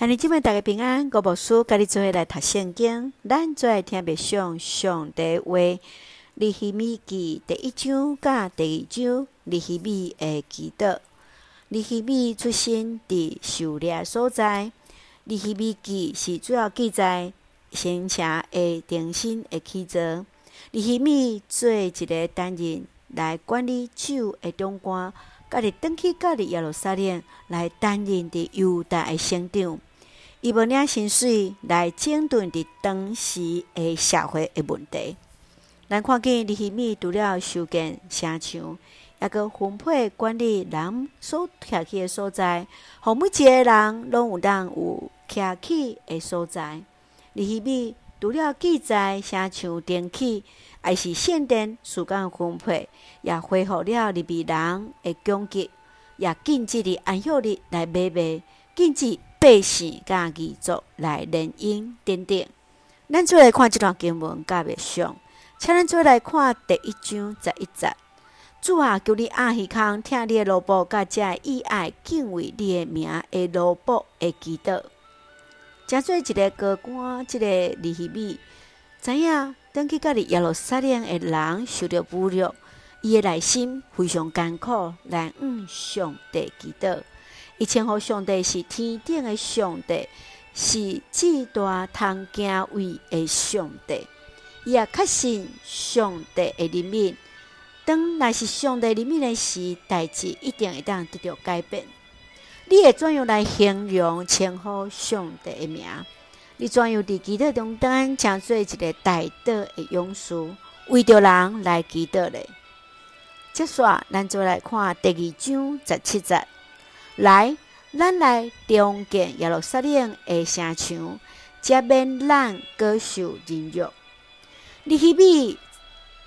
向你今日大家平安，我无书甲你做伙来读圣经，咱做来听别上上帝话。利希米记第一章甲第二章，利希米会祈祷。利希米出生伫狩猎所在。利希米记是主要记载先前的重新的起造。尼希米做一个担任来管理酒的长官，家己转去家里耶路撒冷来担任伫犹大的省长。伊无领薪水来整顿伫当时诶社会诶问题。咱看见尼希米除了修建城墙，抑阁分配管理人所徛起诶所在，互每一个人拢有当有徛起诶所在。尼希米除了记载城墙重起，还是圣殿时间分配，也恢复了利未人诶供给，也禁止伫安息日来买卖，禁止。百姓甲异族来联姻等等，咱做来看这段经文甲袂上，请咱做来看第一章十一节。主啊，求你阿耳空听你的奴仆，甲遮以爱敬畏你的名的奴仆的祈祷。诚做一个高官，一、个尼希米知影，当去家己耶路撒冷的人受着侮辱，伊的内心非常艰苦，来向上帝祈祷。伊称呼上帝是天顶的上帝，是至大通敬畏的上帝。伊也确信上帝的怜悯，当若是上帝怜悯的时，代志一定会当得到改变。你会怎样来形容称呼上帝的名？你怎样伫祈祷中当成做一个代祷的勇士，为着人来祈祷咧？接下咱就来看第二章十七节。来，咱来重建耶路撒冷的城墙，才免咱阁受凌辱。尼希米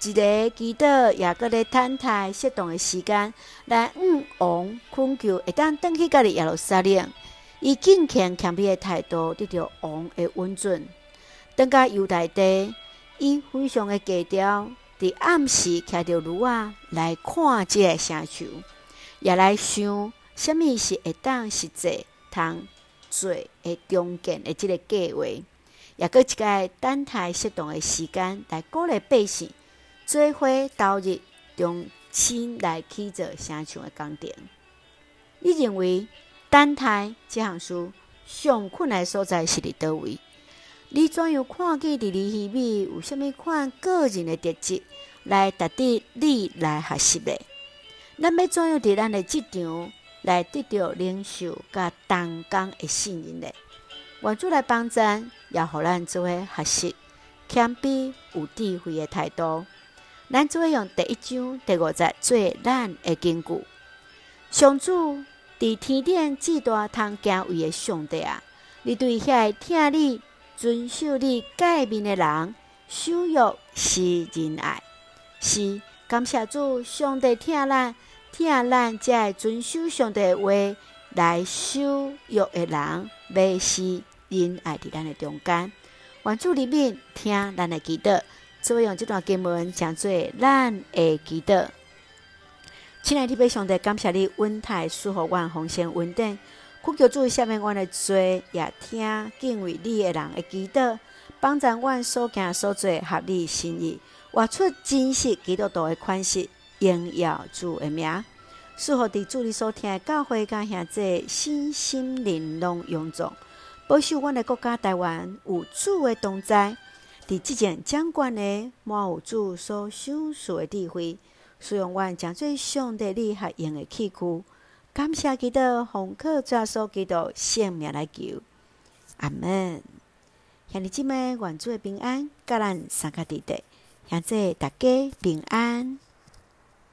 一个祈祷，也阁咧等待适当的时间来向王恳求，会当转去家己耶路撒冷。以敬虔谦卑的态度，得到王的允准。等甲犹大地，伊非常的低调，伫暗时徛着炉仔来看这个城墙，也来想。什物是会当实际通做诶重建诶即个计划？也阁一个等待适当诶时间来鼓励百姓做伙投入重新来去做城墙诶工程。你认为等待即项事上困难所在是伫叨位？你怎样看见伫尼希米有啥物款个人诶特质来值得你来学习诶？咱要怎样伫咱诶职场？来得到领袖甲同工的信任咧，愿主来帮咱，也互咱做伙学习谦卑有智慧的态度。咱做伙用第一章第五节做咱的根据。上主伫天顶至大通敬畏的上帝啊，你对遐听你遵守你诫命的人，守约施仁爱，是感谢主上帝听咱。听咱才会遵守上帝话来守约的人，要施仁爱伫咱的中间。愿主怜悯听咱的祈祷，做用这段经文讲做咱的祈祷。亲爱的弟兄姊，感谢你恩待赐福阮丰盛稳定，恳求主赦免阮的罪，也听敬畏你的人的祈祷，帮助阮所行所做合你心意，活出真实基督徒的款式。荣耀主的名，赐福伫主里所听的教会甲兄姊身心灵拢勇壮，保守阮的国家台湾有主的同在，伫即前掌权的满有主所享受的智慧，使用阮将最上帝你合用的器具，感谢基督奉靠耶稣基督圣名来求，阿门。兄弟姊妹，愿主的平安，甲咱三个弟弟，兄姊大家平安。